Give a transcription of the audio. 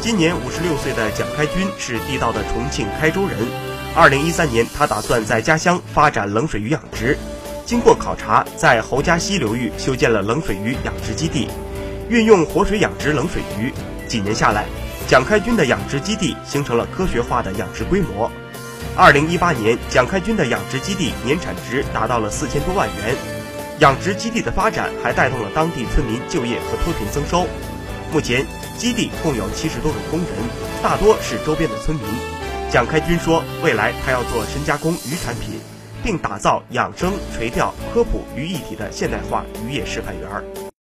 今年五十六岁的蒋开军是地道的重庆开州人。二零一三年，他打算在家乡发展冷水鱼养殖。经过考察，在侯家溪流域修建了冷水鱼养殖基地，运用活水养殖冷水鱼。几年下来，蒋开军的养殖基地形成了科学化的养殖规模。二零一八年，蒋开军的养殖基地年产值达到了四千多万元。养殖基地的发展还带动了当地村民就业和脱贫增收。目前，基地共有七十多种工人，大多是周边的村民。蒋开军说，未来他要做深加工鱼产品，并打造养生、垂钓、科普于一体的现代化渔业示范园。